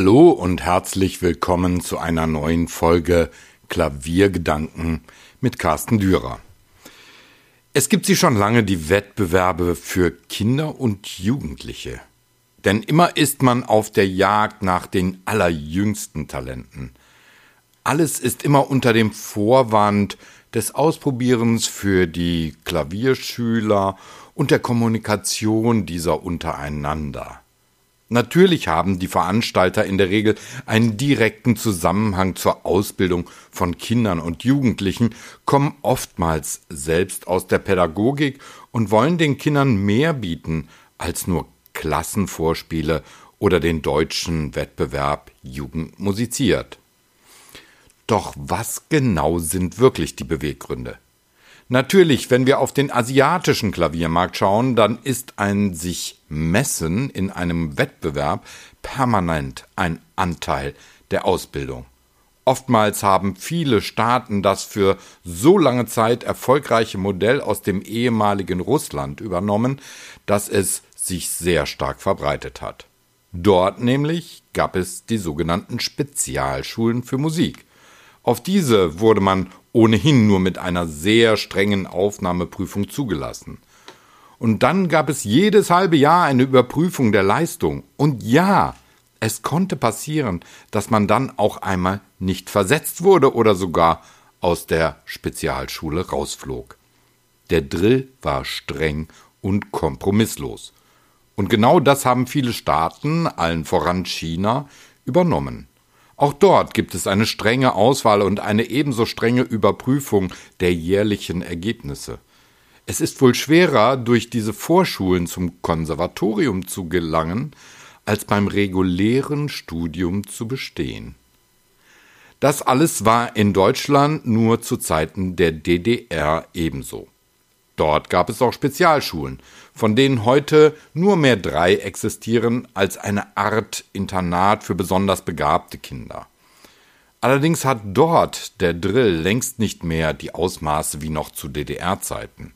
Hallo und herzlich willkommen zu einer neuen Folge Klaviergedanken mit Carsten Dürer. Es gibt sie schon lange, die Wettbewerbe für Kinder und Jugendliche. Denn immer ist man auf der Jagd nach den allerjüngsten Talenten. Alles ist immer unter dem Vorwand des Ausprobierens für die Klavierschüler und der Kommunikation dieser untereinander. Natürlich haben die Veranstalter in der Regel einen direkten Zusammenhang zur Ausbildung von Kindern und Jugendlichen, kommen oftmals selbst aus der Pädagogik und wollen den Kindern mehr bieten als nur Klassenvorspiele oder den deutschen Wettbewerb Jugend musiziert. Doch was genau sind wirklich die Beweggründe? Natürlich, wenn wir auf den asiatischen Klaviermarkt schauen, dann ist ein sich messen in einem Wettbewerb permanent ein Anteil der Ausbildung. Oftmals haben viele Staaten das für so lange Zeit erfolgreiche Modell aus dem ehemaligen Russland übernommen, dass es sich sehr stark verbreitet hat. Dort nämlich gab es die sogenannten Spezialschulen für Musik. Auf diese wurde man ohnehin nur mit einer sehr strengen Aufnahmeprüfung zugelassen. Und dann gab es jedes halbe Jahr eine Überprüfung der Leistung. Und ja, es konnte passieren, dass man dann auch einmal nicht versetzt wurde oder sogar aus der Spezialschule rausflog. Der Drill war streng und kompromisslos. Und genau das haben viele Staaten, allen voran China, übernommen. Auch dort gibt es eine strenge Auswahl und eine ebenso strenge Überprüfung der jährlichen Ergebnisse. Es ist wohl schwerer, durch diese Vorschulen zum Konservatorium zu gelangen, als beim regulären Studium zu bestehen. Das alles war in Deutschland nur zu Zeiten der DDR ebenso. Dort gab es auch Spezialschulen, von denen heute nur mehr drei existieren als eine Art Internat für besonders begabte Kinder. Allerdings hat dort der Drill längst nicht mehr die Ausmaße wie noch zu DDR-Zeiten.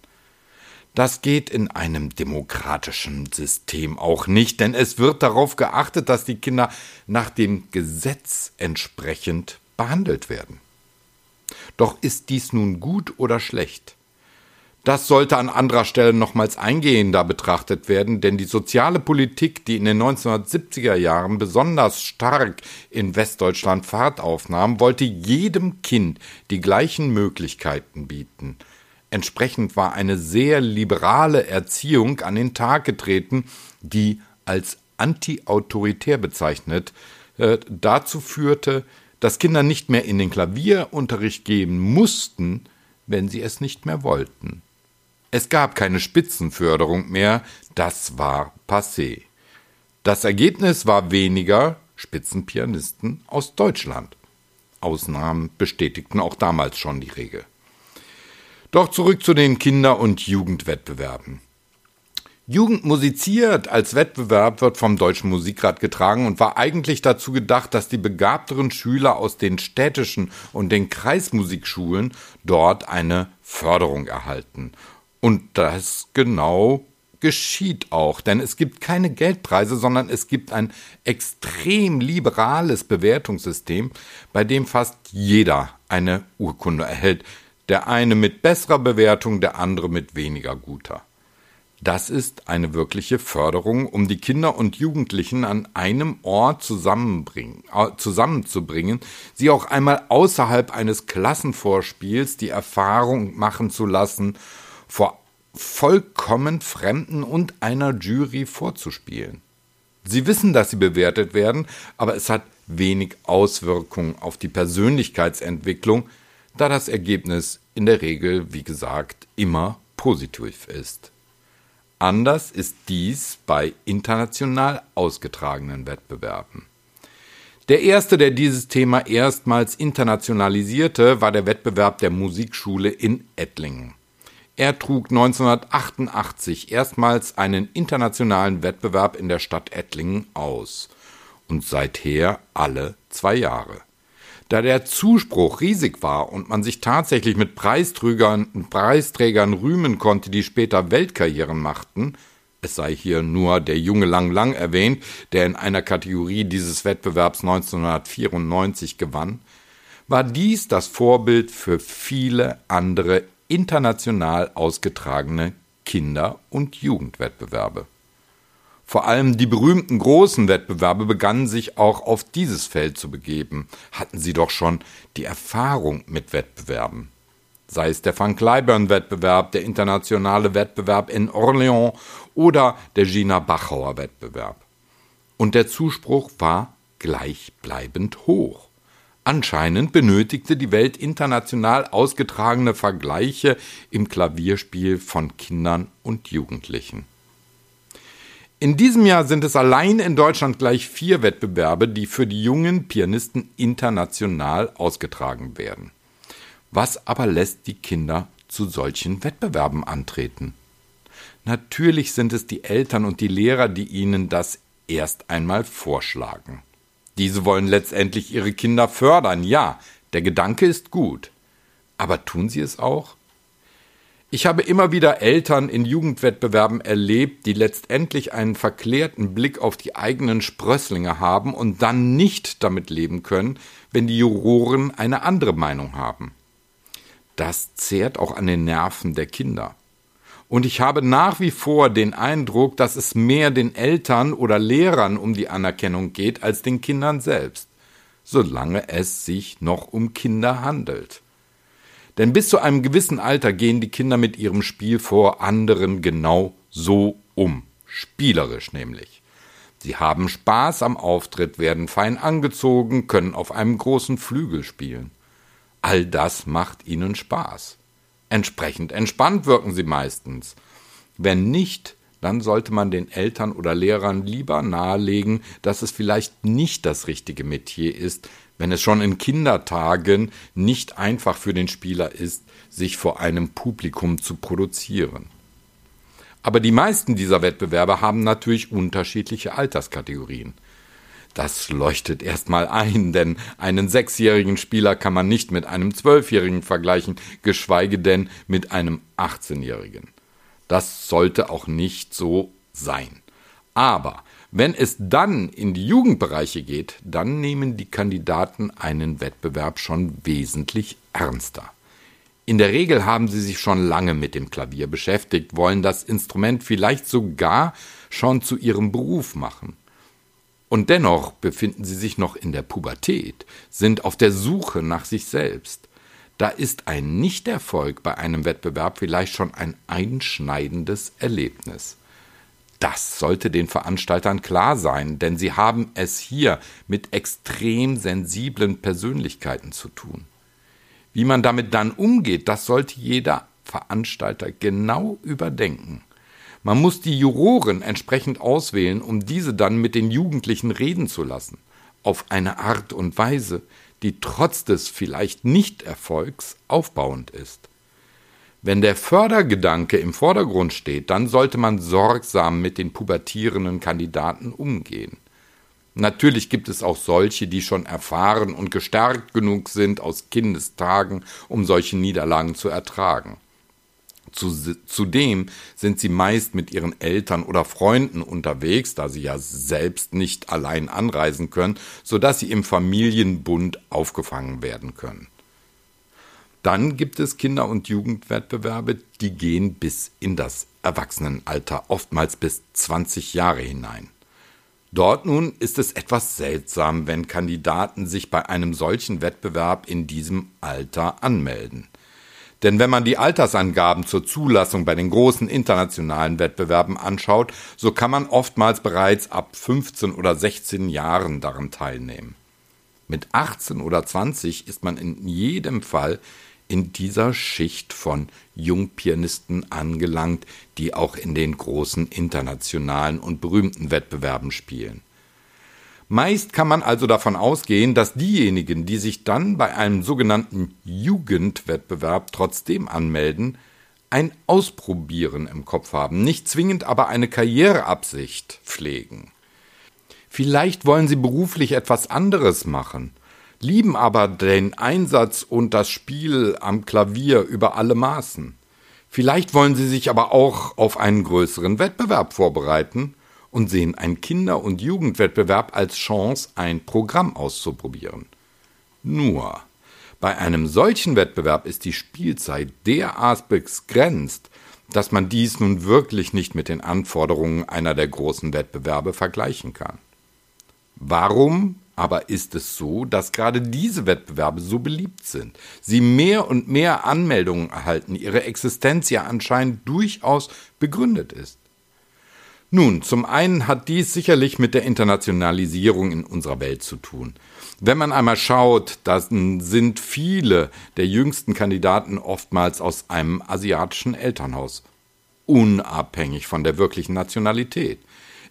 Das geht in einem demokratischen System auch nicht, denn es wird darauf geachtet, dass die Kinder nach dem Gesetz entsprechend behandelt werden. Doch ist dies nun gut oder schlecht? Das sollte an anderer Stelle nochmals eingehender betrachtet werden, denn die soziale Politik, die in den 1970er Jahren besonders stark in Westdeutschland Fahrt aufnahm, wollte jedem Kind die gleichen Möglichkeiten bieten. Entsprechend war eine sehr liberale Erziehung an den Tag getreten, die als antiautoritär bezeichnet äh, dazu führte, dass Kinder nicht mehr in den Klavierunterricht gehen mussten, wenn sie es nicht mehr wollten. Es gab keine Spitzenförderung mehr, das war passé. Das Ergebnis war weniger Spitzenpianisten aus Deutschland. Ausnahmen bestätigten auch damals schon die Regel. Doch zurück zu den Kinder- und Jugendwettbewerben. Jugend musiziert als Wettbewerb wird vom Deutschen Musikrat getragen und war eigentlich dazu gedacht, dass die begabteren Schüler aus den städtischen und den Kreismusikschulen dort eine Förderung erhalten und das genau geschieht auch, denn es gibt keine Geldpreise, sondern es gibt ein extrem liberales Bewertungssystem, bei dem fast jeder eine Urkunde erhält, der eine mit besserer Bewertung, der andere mit weniger guter. Das ist eine wirkliche Förderung, um die Kinder und Jugendlichen an einem Ort zusammenzubringen, sie auch einmal außerhalb eines Klassenvorspiels die Erfahrung machen zu lassen, vor vollkommen Fremden und einer Jury vorzuspielen. Sie wissen, dass sie bewertet werden, aber es hat wenig Auswirkung auf die Persönlichkeitsentwicklung, da das Ergebnis in der Regel, wie gesagt, immer positiv ist. Anders ist dies bei international ausgetragenen Wettbewerben. Der erste, der dieses Thema erstmals internationalisierte, war der Wettbewerb der Musikschule in Ettlingen. Er trug 1988 erstmals einen internationalen Wettbewerb in der Stadt Ettlingen aus und seither alle zwei Jahre. Da der Zuspruch riesig war und man sich tatsächlich mit Preisträgern, Preisträgern rühmen konnte, die später Weltkarrieren machten, es sei hier nur der junge Lang Lang erwähnt, der in einer Kategorie dieses Wettbewerbs 1994 gewann, war dies das Vorbild für viele andere international ausgetragene Kinder- und Jugendwettbewerbe. Vor allem die berühmten großen Wettbewerbe begannen sich auch auf dieses Feld zu begeben, hatten sie doch schon die Erfahrung mit Wettbewerben. Sei es der Van Cliburn-Wettbewerb, der internationale Wettbewerb in Orléans oder der Gina Bachauer Wettbewerb. Und der Zuspruch war gleichbleibend hoch. Anscheinend benötigte die Welt international ausgetragene Vergleiche im Klavierspiel von Kindern und Jugendlichen. In diesem Jahr sind es allein in Deutschland gleich vier Wettbewerbe, die für die jungen Pianisten international ausgetragen werden. Was aber lässt die Kinder zu solchen Wettbewerben antreten? Natürlich sind es die Eltern und die Lehrer, die ihnen das erst einmal vorschlagen. Diese wollen letztendlich ihre Kinder fördern, ja, der Gedanke ist gut. Aber tun sie es auch? Ich habe immer wieder Eltern in Jugendwettbewerben erlebt, die letztendlich einen verklärten Blick auf die eigenen Sprösslinge haben und dann nicht damit leben können, wenn die Juroren eine andere Meinung haben. Das zehrt auch an den Nerven der Kinder. Und ich habe nach wie vor den Eindruck, dass es mehr den Eltern oder Lehrern um die Anerkennung geht als den Kindern selbst, solange es sich noch um Kinder handelt. Denn bis zu einem gewissen Alter gehen die Kinder mit ihrem Spiel vor anderen genau so um, spielerisch nämlich. Sie haben Spaß am Auftritt, werden fein angezogen, können auf einem großen Flügel spielen. All das macht ihnen Spaß. Entsprechend entspannt wirken sie meistens. Wenn nicht, dann sollte man den Eltern oder Lehrern lieber nahelegen, dass es vielleicht nicht das richtige Metier ist, wenn es schon in Kindertagen nicht einfach für den Spieler ist, sich vor einem Publikum zu produzieren. Aber die meisten dieser Wettbewerbe haben natürlich unterschiedliche Alterskategorien. Das leuchtet erstmal ein, denn einen sechsjährigen Spieler kann man nicht mit einem zwölfjährigen vergleichen, geschweige denn mit einem 18-jährigen. Das sollte auch nicht so sein. Aber wenn es dann in die Jugendbereiche geht, dann nehmen die Kandidaten einen Wettbewerb schon wesentlich ernster. In der Regel haben sie sich schon lange mit dem Klavier beschäftigt, wollen das Instrument vielleicht sogar schon zu ihrem Beruf machen. Und dennoch befinden sie sich noch in der Pubertät, sind auf der Suche nach sich selbst. Da ist ein Nichterfolg bei einem Wettbewerb vielleicht schon ein einschneidendes Erlebnis. Das sollte den Veranstaltern klar sein, denn sie haben es hier mit extrem sensiblen Persönlichkeiten zu tun. Wie man damit dann umgeht, das sollte jeder Veranstalter genau überdenken. Man muss die Juroren entsprechend auswählen, um diese dann mit den Jugendlichen reden zu lassen, auf eine Art und Weise, die trotz des vielleicht Nichterfolgs aufbauend ist. Wenn der Fördergedanke im Vordergrund steht, dann sollte man sorgsam mit den pubertierenden Kandidaten umgehen. Natürlich gibt es auch solche, die schon erfahren und gestärkt genug sind aus Kindestagen, um solche Niederlagen zu ertragen. Zudem sind sie meist mit ihren Eltern oder Freunden unterwegs, da sie ja selbst nicht allein anreisen können, so dass sie im Familienbund aufgefangen werden können. Dann gibt es Kinder- und Jugendwettbewerbe, die gehen bis in das Erwachsenenalter, oftmals bis 20 Jahre hinein. Dort nun ist es etwas seltsam, wenn Kandidaten sich bei einem solchen Wettbewerb in diesem Alter anmelden. Denn wenn man die Altersangaben zur Zulassung bei den großen internationalen Wettbewerben anschaut, so kann man oftmals bereits ab 15 oder 16 Jahren daran teilnehmen. Mit 18 oder 20 ist man in jedem Fall in dieser Schicht von Jungpianisten angelangt, die auch in den großen internationalen und berühmten Wettbewerben spielen. Meist kann man also davon ausgehen, dass diejenigen, die sich dann bei einem sogenannten Jugendwettbewerb trotzdem anmelden, ein Ausprobieren im Kopf haben, nicht zwingend aber eine Karriereabsicht pflegen. Vielleicht wollen sie beruflich etwas anderes machen, lieben aber den Einsatz und das Spiel am Klavier über alle Maßen. Vielleicht wollen Sie sich aber auch auf einen größeren Wettbewerb vorbereiten und sehen einen Kinder- und Jugendwettbewerb als Chance, ein Programm auszuprobieren. Nur, bei einem solchen Wettbewerb ist die Spielzeit derart begrenzt, dass man dies nun wirklich nicht mit den Anforderungen einer der großen Wettbewerbe vergleichen kann. Warum aber ist es so, dass gerade diese Wettbewerbe so beliebt sind, sie mehr und mehr Anmeldungen erhalten, ihre Existenz ja anscheinend durchaus begründet ist? Nun, zum einen hat dies sicherlich mit der Internationalisierung in unserer Welt zu tun. Wenn man einmal schaut, dann sind viele der jüngsten Kandidaten oftmals aus einem asiatischen Elternhaus, unabhängig von der wirklichen Nationalität.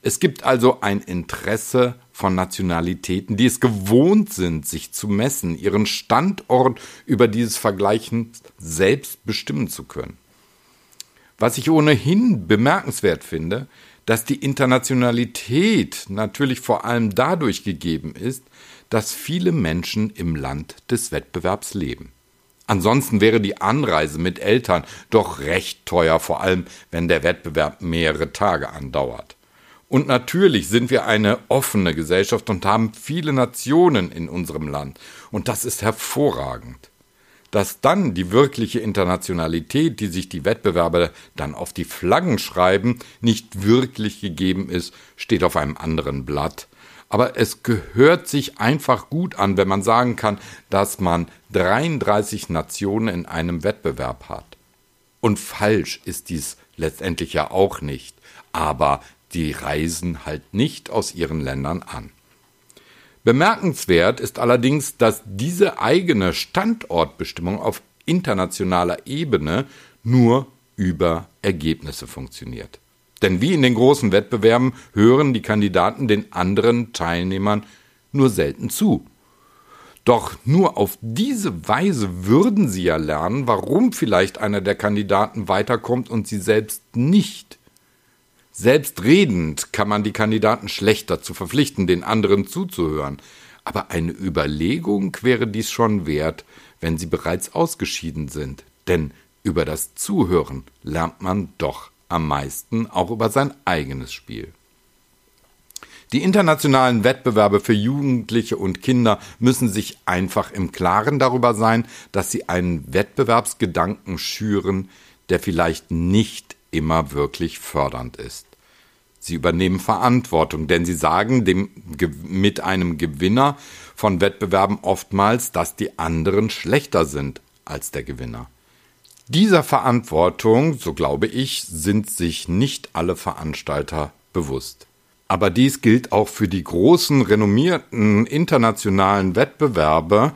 Es gibt also ein Interesse von Nationalitäten, die es gewohnt sind, sich zu messen, ihren Standort über dieses Vergleichen selbst bestimmen zu können. Was ich ohnehin bemerkenswert finde, dass die Internationalität natürlich vor allem dadurch gegeben ist, dass viele Menschen im Land des Wettbewerbs leben. Ansonsten wäre die Anreise mit Eltern doch recht teuer, vor allem wenn der Wettbewerb mehrere Tage andauert. Und natürlich sind wir eine offene Gesellschaft und haben viele Nationen in unserem Land. Und das ist hervorragend. Dass dann die wirkliche Internationalität, die sich die Wettbewerber dann auf die Flaggen schreiben, nicht wirklich gegeben ist, steht auf einem anderen Blatt. Aber es gehört sich einfach gut an, wenn man sagen kann, dass man 33 Nationen in einem Wettbewerb hat. Und falsch ist dies letztendlich ja auch nicht. Aber die reisen halt nicht aus ihren Ländern an. Bemerkenswert ist allerdings, dass diese eigene Standortbestimmung auf internationaler Ebene nur über Ergebnisse funktioniert. Denn wie in den großen Wettbewerben hören die Kandidaten den anderen Teilnehmern nur selten zu. Doch nur auf diese Weise würden sie ja lernen, warum vielleicht einer der Kandidaten weiterkommt und sie selbst nicht. Selbstredend kann man die Kandidaten schlecht dazu verpflichten, den anderen zuzuhören. Aber eine Überlegung wäre dies schon wert, wenn sie bereits ausgeschieden sind. Denn über das Zuhören lernt man doch am meisten auch über sein eigenes Spiel. Die internationalen Wettbewerbe für Jugendliche und Kinder müssen sich einfach im Klaren darüber sein, dass sie einen Wettbewerbsgedanken schüren, der vielleicht nicht immer wirklich fördernd ist. Sie übernehmen Verantwortung, denn sie sagen dem, mit einem Gewinner von Wettbewerben oftmals, dass die anderen schlechter sind als der Gewinner. Dieser Verantwortung, so glaube ich, sind sich nicht alle Veranstalter bewusst. Aber dies gilt auch für die großen, renommierten internationalen Wettbewerbe,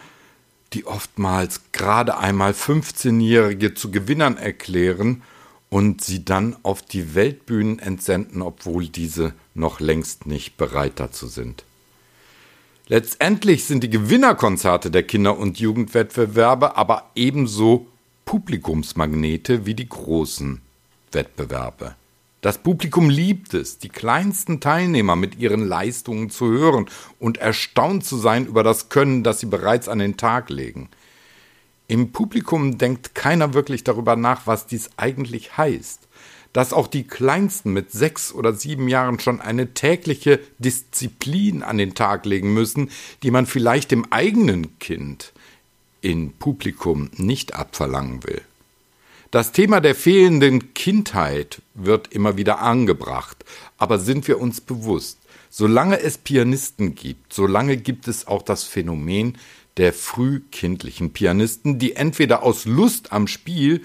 die oftmals gerade einmal 15-Jährige zu Gewinnern erklären und sie dann auf die Weltbühnen entsenden, obwohl diese noch längst nicht bereit dazu sind. Letztendlich sind die Gewinnerkonzerte der Kinder- und Jugendwettbewerbe aber ebenso Publikumsmagnete wie die großen Wettbewerbe. Das Publikum liebt es, die kleinsten Teilnehmer mit ihren Leistungen zu hören und erstaunt zu sein über das Können, das sie bereits an den Tag legen. Im Publikum denkt keiner wirklich darüber nach, was dies eigentlich heißt. Dass auch die Kleinsten mit sechs oder sieben Jahren schon eine tägliche Disziplin an den Tag legen müssen, die man vielleicht dem eigenen Kind in Publikum nicht abverlangen will. Das Thema der fehlenden Kindheit wird immer wieder angebracht, aber sind wir uns bewusst, solange es Pianisten gibt, solange gibt es auch das Phänomen der frühkindlichen Pianisten, die entweder aus Lust am Spiel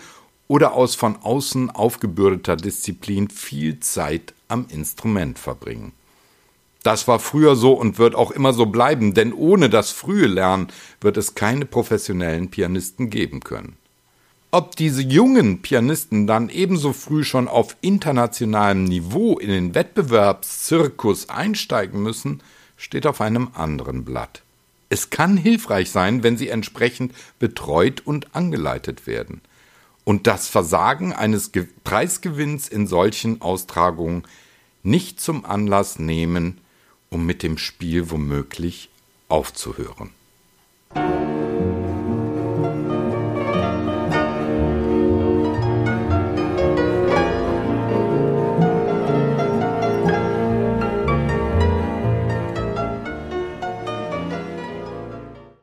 oder aus von außen aufgebürdeter Disziplin viel Zeit am Instrument verbringen. Das war früher so und wird auch immer so bleiben, denn ohne das frühe Lernen wird es keine professionellen Pianisten geben können. Ob diese jungen Pianisten dann ebenso früh schon auf internationalem Niveau in den Wettbewerbszirkus einsteigen müssen, steht auf einem anderen Blatt. Es kann hilfreich sein, wenn sie entsprechend betreut und angeleitet werden. Und das Versagen eines Preisgewinns in solchen Austragungen nicht zum Anlass nehmen, um mit dem Spiel womöglich aufzuhören.